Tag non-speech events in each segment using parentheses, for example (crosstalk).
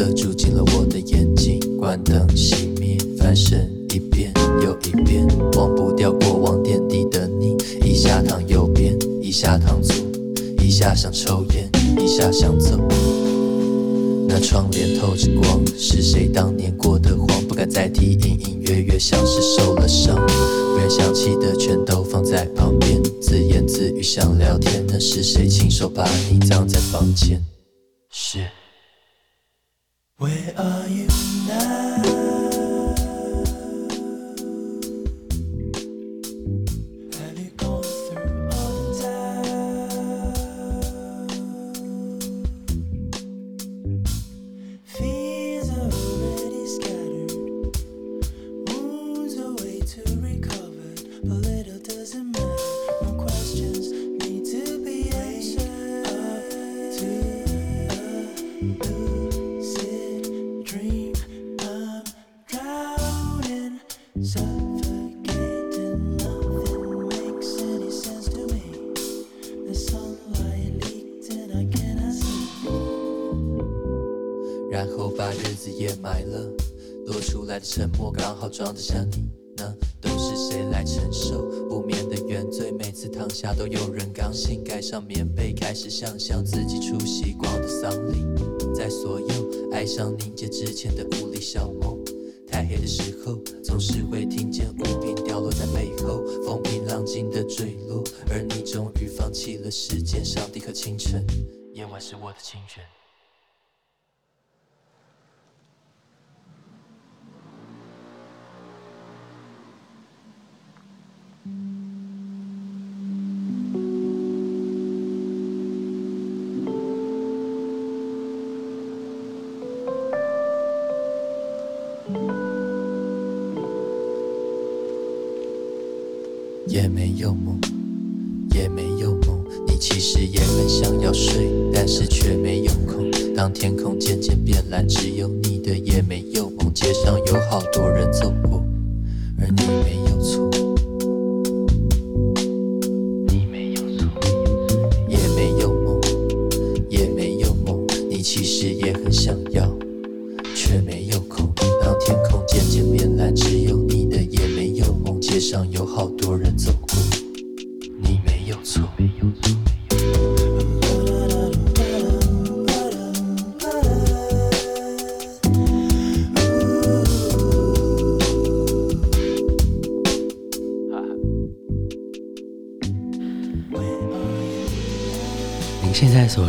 色住进了我的眼睛，关灯熄灭，翻身一遍又一遍，忘不掉过往点滴的你。一下躺右边，一下躺左，一下想抽烟，一下想走。那窗帘透着光，是谁当年过得慌？不敢再提，隐隐约约像是受了伤。不愿想起的全都放在旁边，自言自语想聊天，那是谁亲手把你葬在房间？沉默刚好装得下你呢？都是谁来承受不眠的原罪？每次躺下都有人刚醒，盖上棉被，开始想象自己出席光的丧礼，在所有爱上凝结之前的雾里小梦。太黑的时候，总是会听见物品掉落在背后，风平浪静的坠落，而你终于放弃了时间、上帝和清晨。夜晚是我的清泉。也没有梦，也没有梦。你其实也很想要睡，但是却没有空。当天空渐渐变蓝，只有你的也没有梦。街上有好多人走过，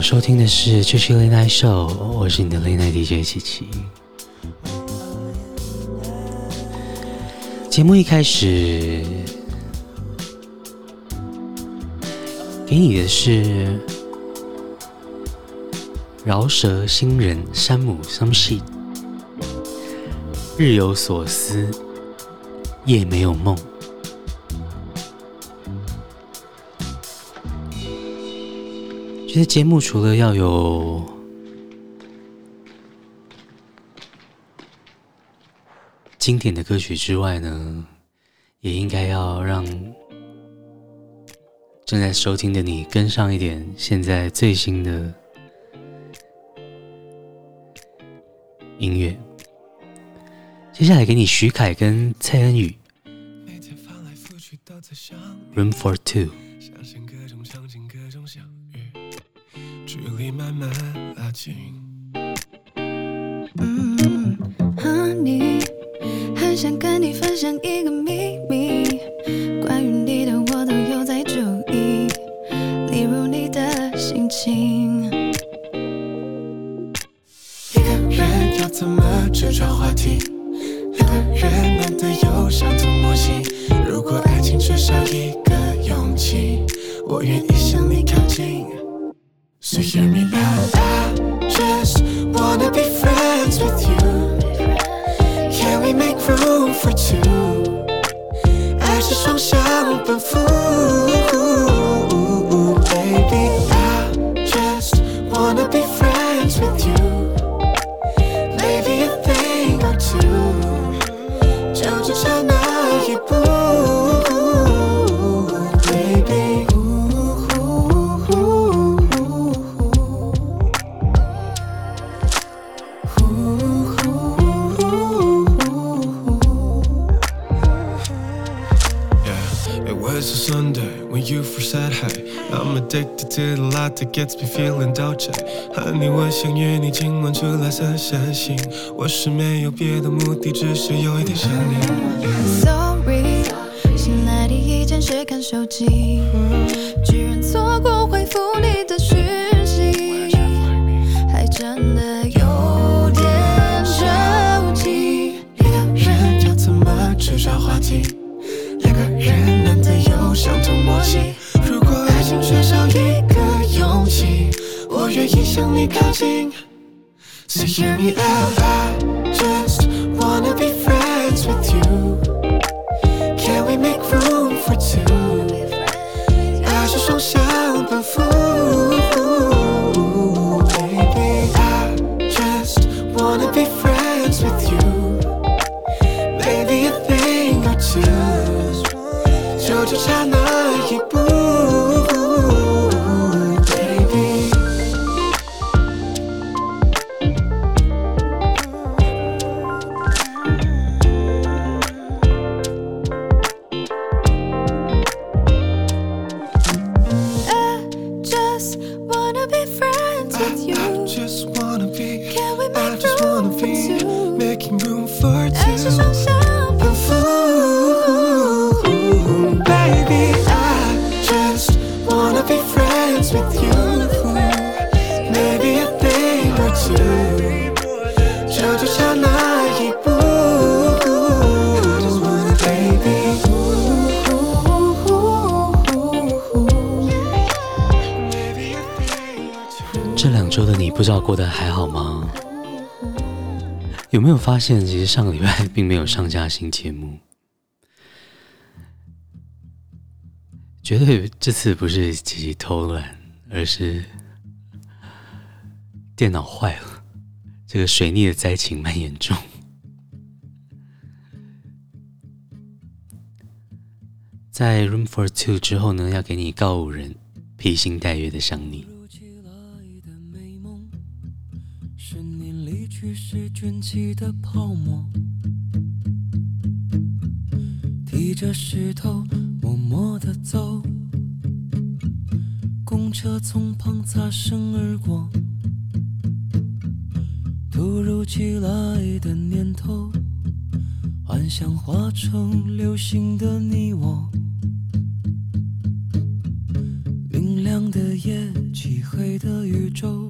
收听的是《七七 Late Night Show》，我是你的 Late Night DJ 七七。节目一开始，给你的是饶舌新人山姆 Some Shit，日有所思，夜没有梦。觉得节目除了要有经典的歌曲之外呢，也应该要让正在收听的你跟上一点现在最新的音乐。接下来给你许凯跟蔡恩宇，Room for Two。慢慢拉近。嗯，Honey，很想跟你分享一个秘密，愿意向你靠近。So hear me out, I just wanna be friends with you. Can we make room for two? 爱是双向奔赴 没有发现，其实上个礼拜 (laughs) 并没有上架新节目？绝对这次不是自己偷懒，而是电脑坏了。这个水逆的灾情蛮严重。在 Room for Two 之后呢，要给你告五人披星戴月的想你。是卷起的泡沫，提着石头默默的走，公车从旁擦身而过，突如其来的念头，幻想化成流星的你我。明亮的夜，漆黑的宇宙，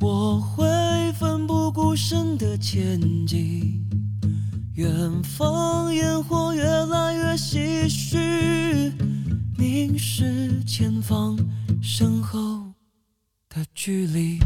我会奋不顾身的前进。远方烟火越来越唏嘘，凝视前方身后的距离。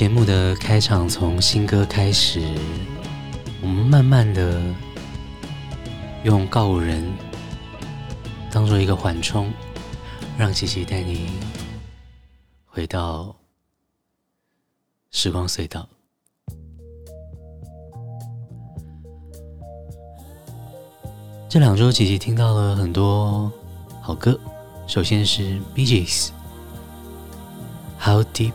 节目的开场从新歌开始，我们慢慢的用告五人当做一个缓冲，让琪琪带你回到时光隧道。这两周琪琪听到了很多好歌，首先是 Bee Gees，How Deep。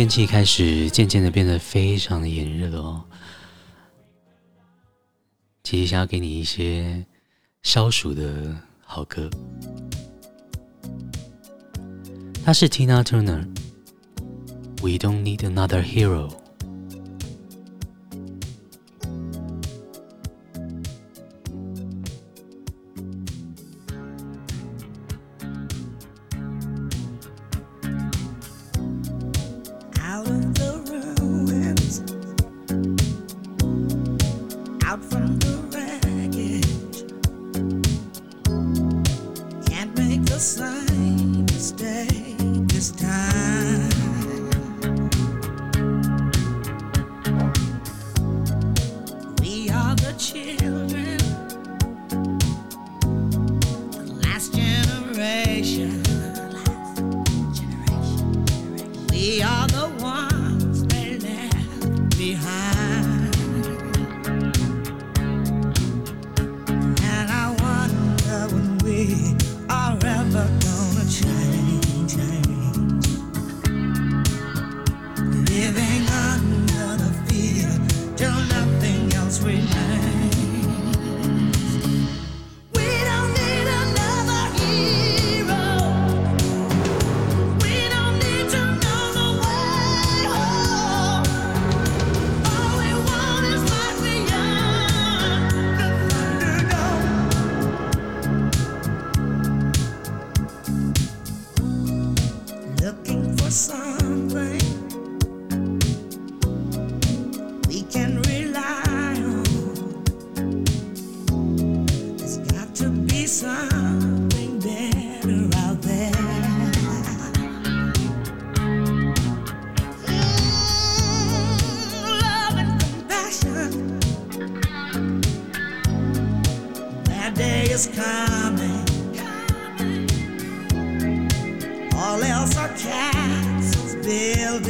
天气开始渐渐的变得非常的炎热哦。其实想要给你一些消暑的好歌，他是 Tina Turner，We don't need another hero。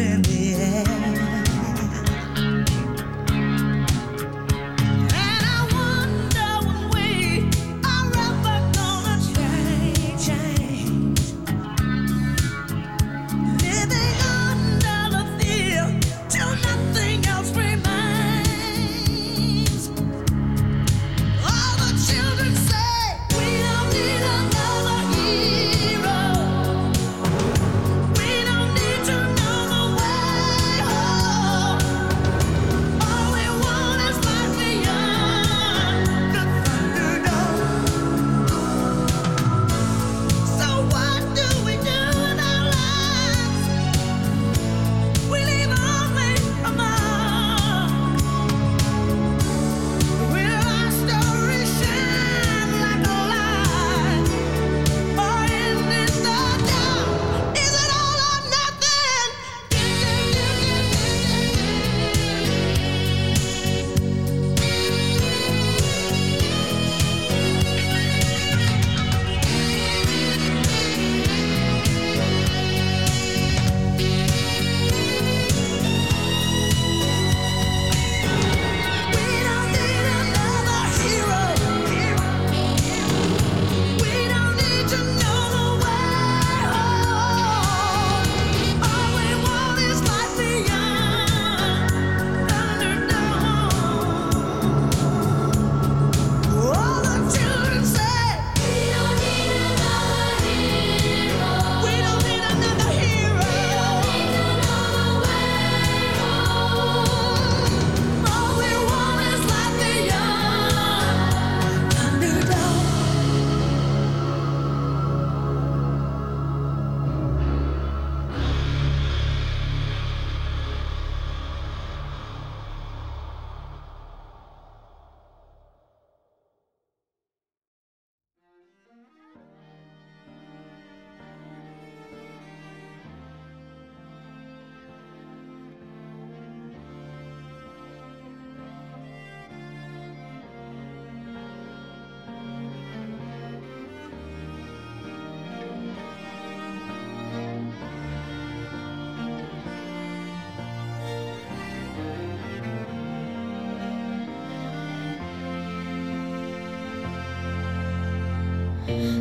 in the air.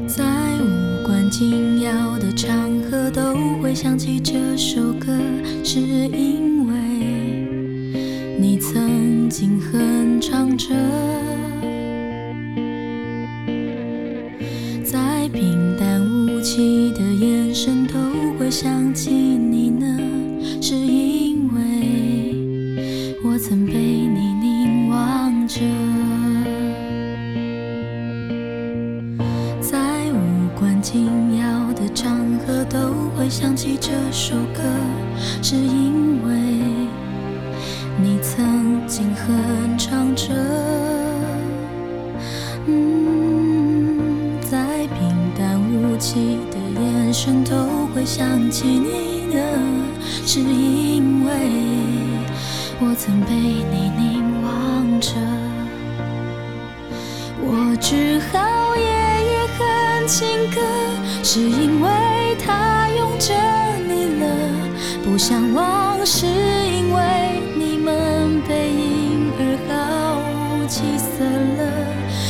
在无关紧要的场合都会想起这首歌，是因为你曾经哼唱着。淡无奇的眼神都会想起你的，是因为我曾被你凝望着。我只好夜夜哼情歌，是因为它。着你了，不想忘，是，因为你们背影而毫无起色了，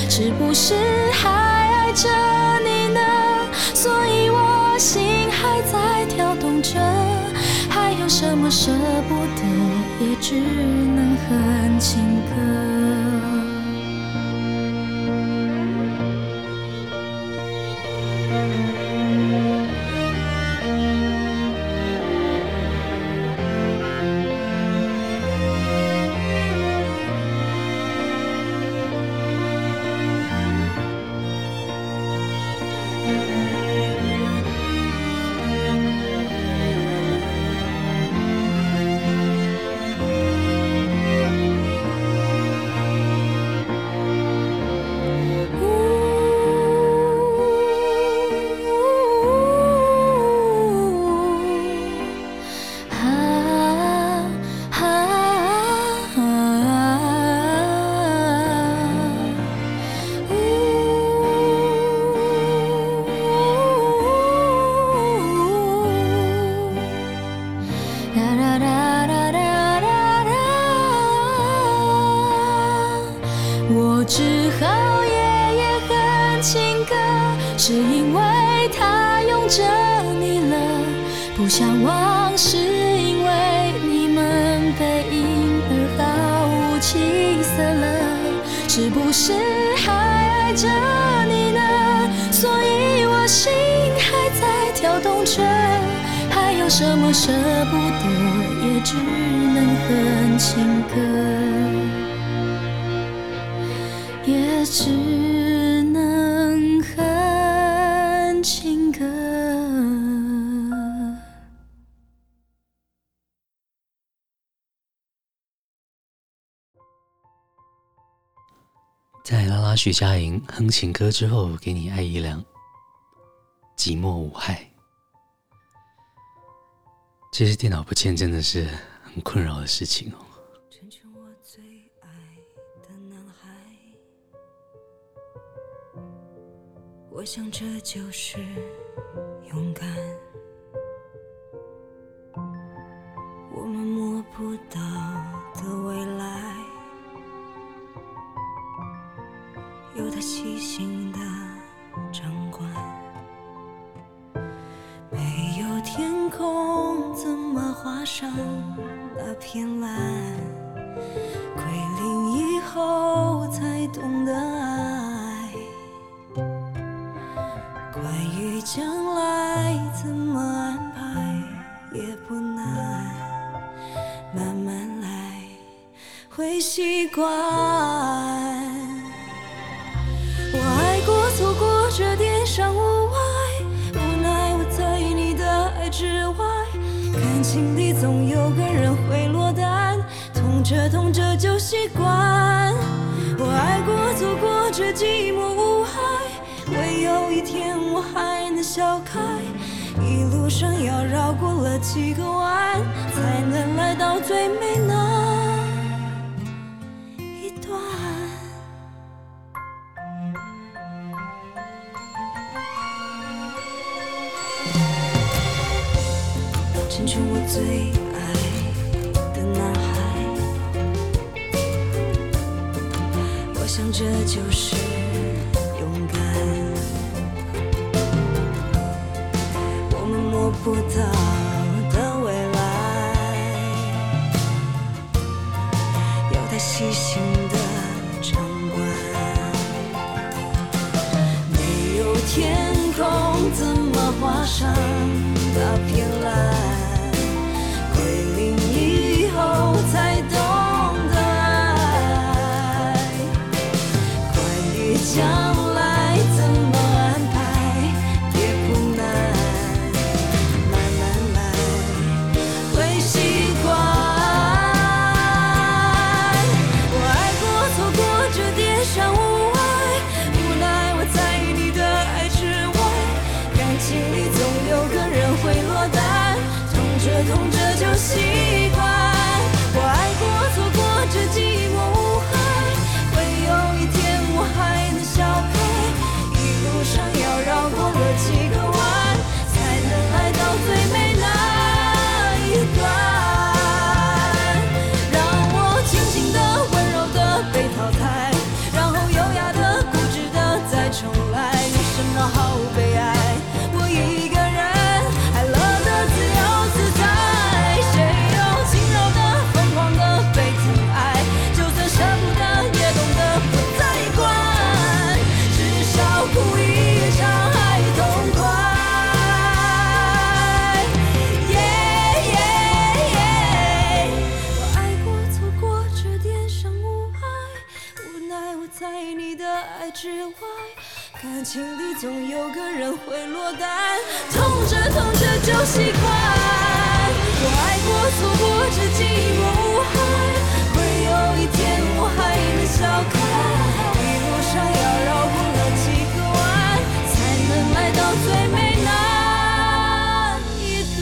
是不是还爱着舍不得，也只能哼情歌。我只好夜夜哼情歌，是因为他拥着你了，不想忘，是因为你们背影而毫无起色了，是不是还爱着你呢？所以我心还在跳动，却还有什么舍不得，也只能哼情歌。也只能哼情歌。在拉拉徐佳莹哼情歌之后，给你爱一辆，寂寞无害。其实电脑不见真的是很困扰的事情哦。我想这就是勇敢。我们摸不到的未来。有他细心的掌管，没有天空怎么画上那片蓝？归零以后才懂得爱，你将来怎么安排也不难，慢慢来会习惯。我爱过错过这点伤无碍，无奈我在你的爱之外。感情里总有个人会落单，痛着痛着就习惯。我爱过，走过这寂寞无害，唯有一天我还能笑开。一路上要绕过了几个弯，才能来到最美那。最爱的男孩，我想这就是痛着就行情敌总有个人会落单，痛着痛着就习惯。我爱过、错过这寂寞无害，会有一天我还能笑看。一路上要绕过了几个弯，才能来到最美那一段。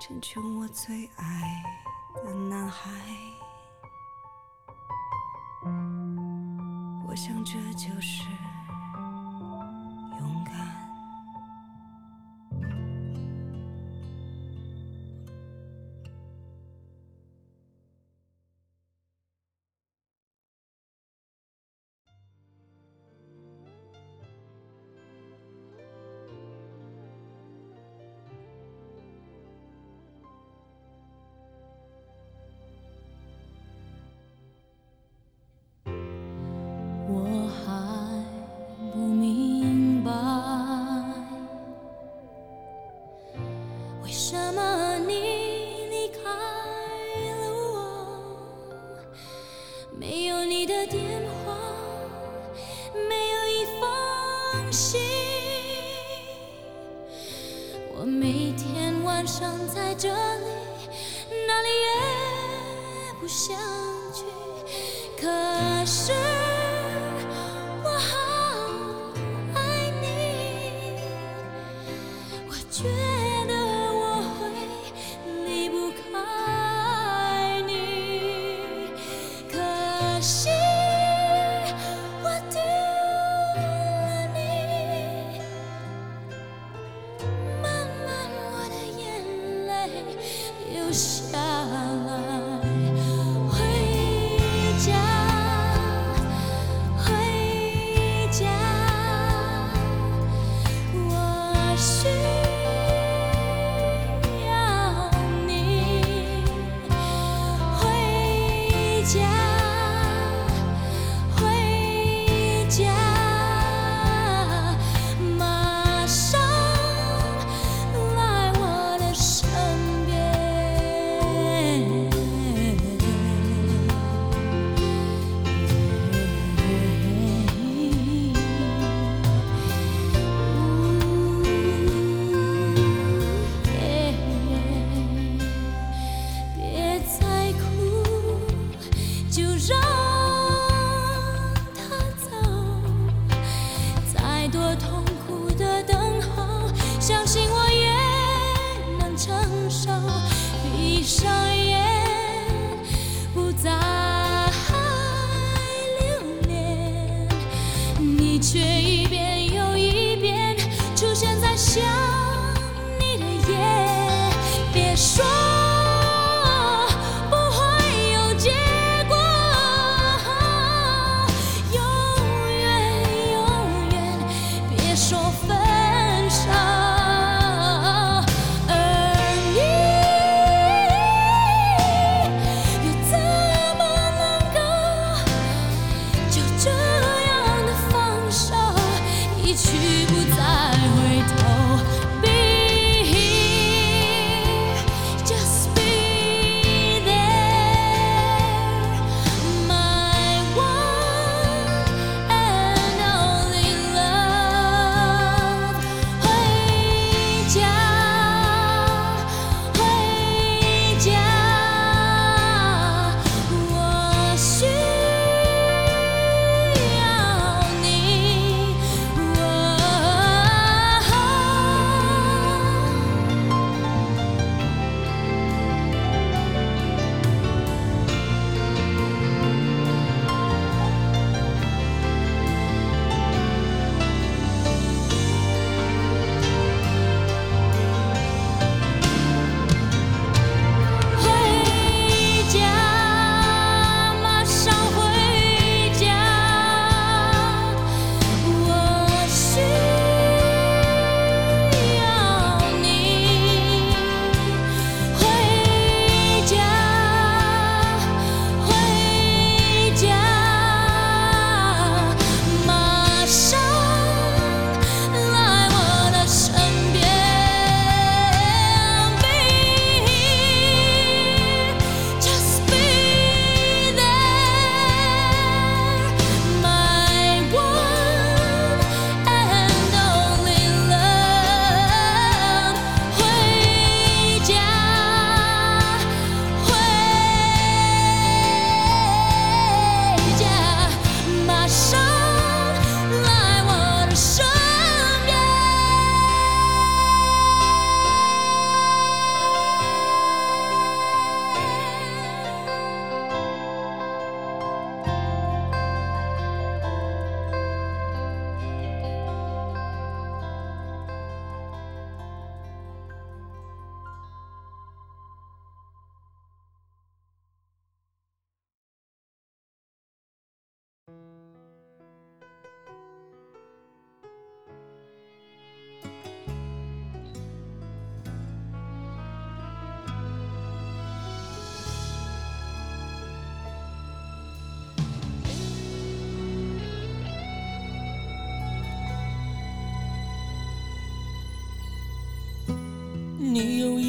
成全我最爱的男孩。我想，这就是。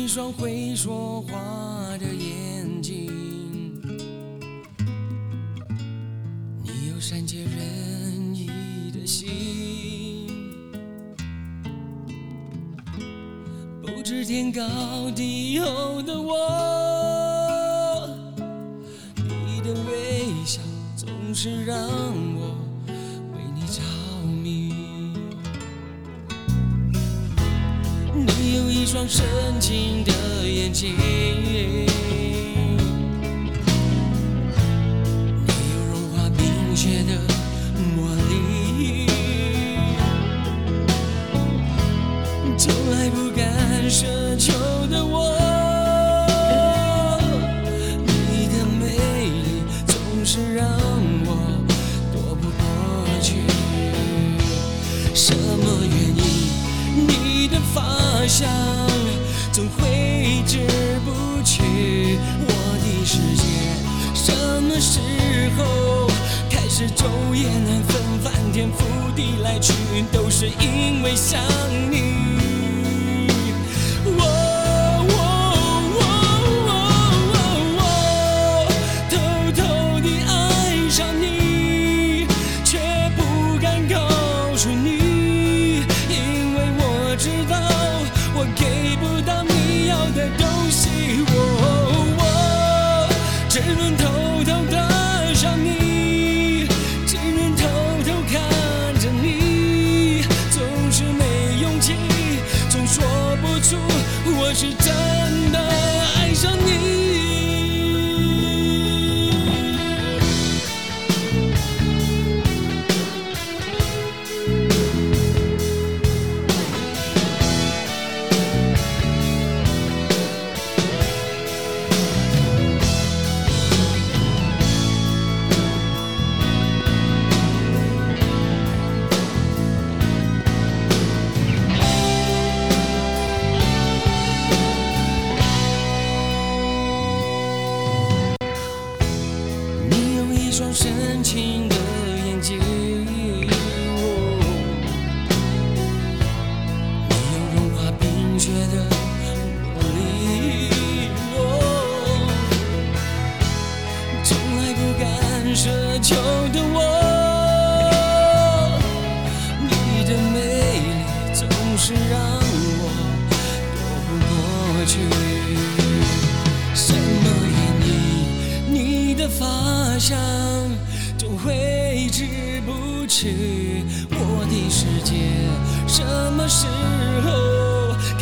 一双会说话的眼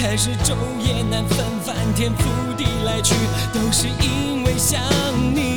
还是昼夜难分，翻天覆地来去，都是因为想你。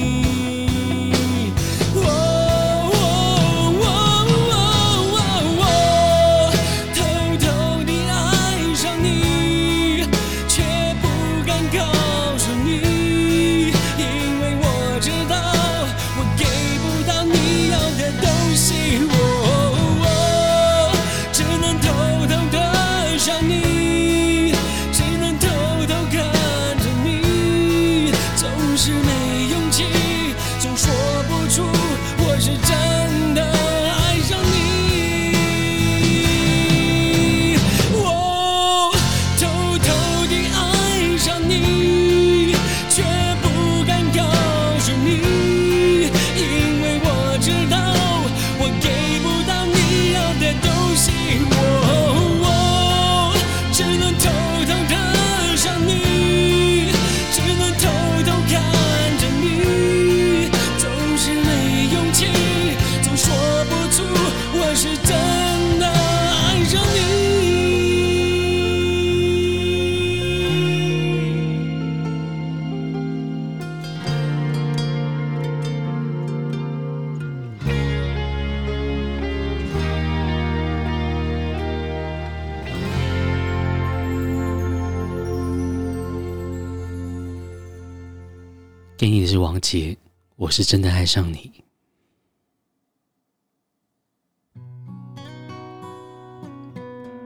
是真的爱上你。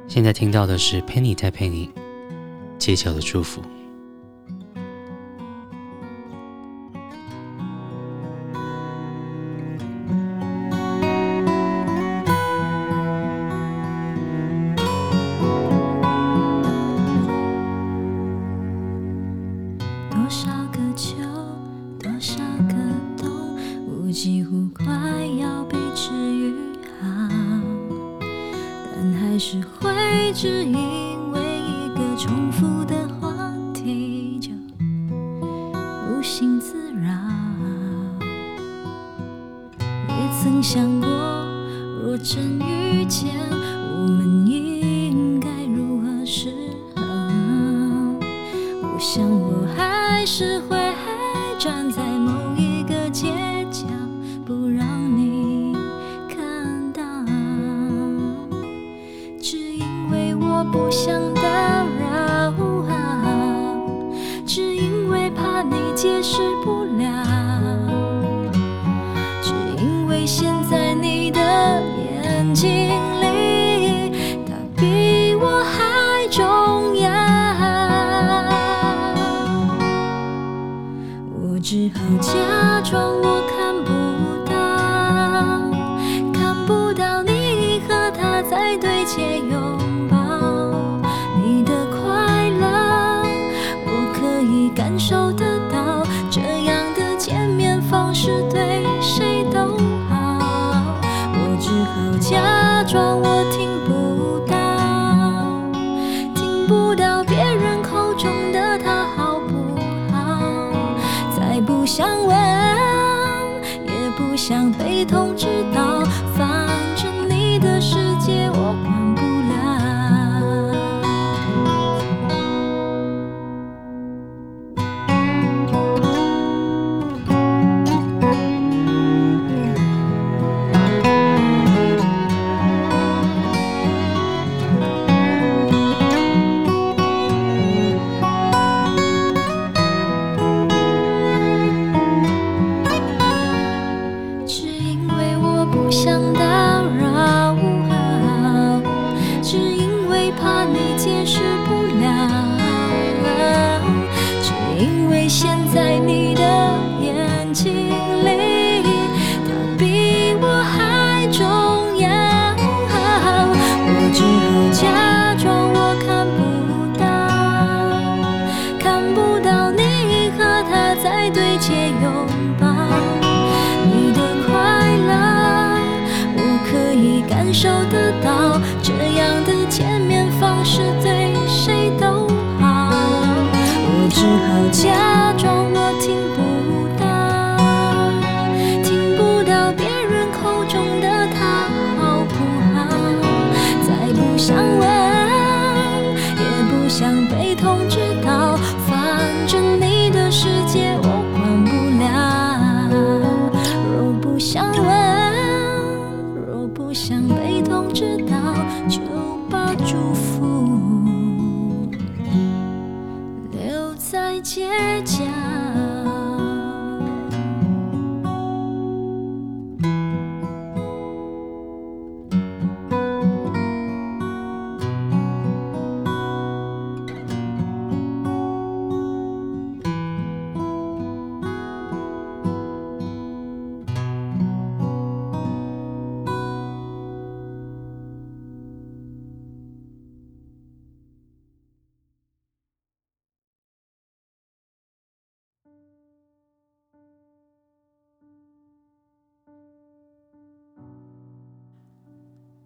现在听到的是 Penny 在陪你街角的祝福。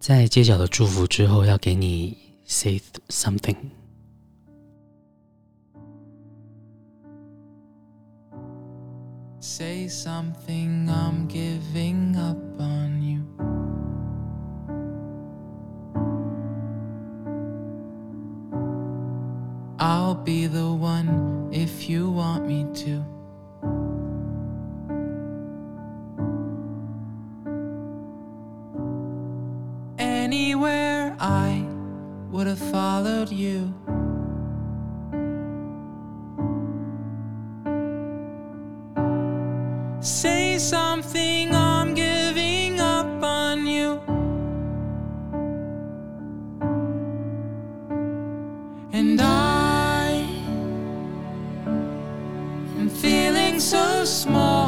在街角的祝福之后要给你 say something say something i'm giving up on And I am feeling so small.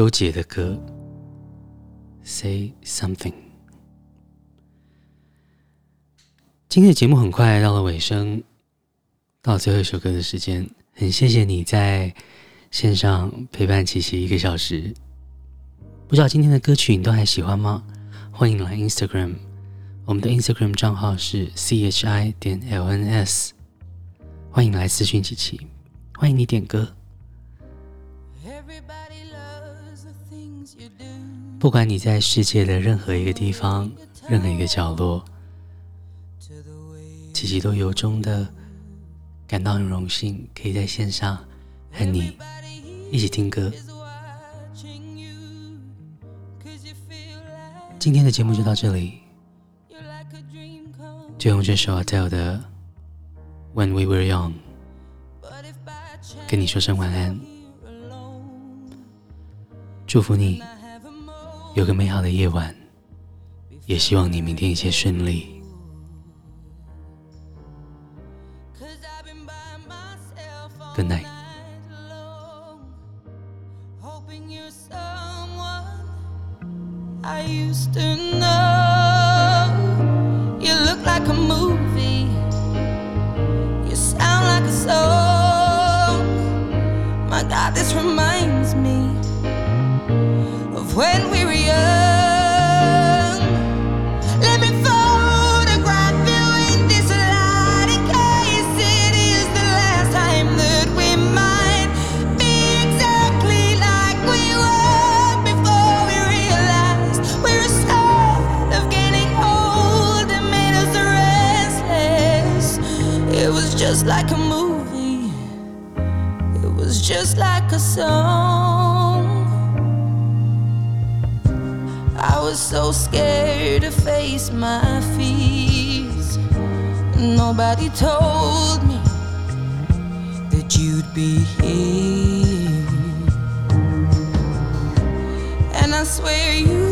周杰的歌，Say Something。今天的节目很快到了尾声，到最后一首歌的时间，很谢谢你在线上陪伴琪琪一个小时。不知道今天的歌曲你都还喜欢吗？欢迎来 Instagram，我们的 Instagram 账号是 chi 点 lns，欢迎来私讯琪琪，欢迎你点歌。不管你在世界的任何一个地方、任何一个角落，琪琪都由衷的感到很荣幸，可以在线上和你一起听歌。今天的节目就到这里，就用这首 Adele 的《When We Were Young》跟你说声晚安，祝福你。有个美好的夜晚，也希望你明天一切顺利。Good night。hope you're someone I used to know. You look like a movie. You sound like a song. My God, this reminds song. I was so scared to face my fears. Nobody told me that you'd be here. And I swear you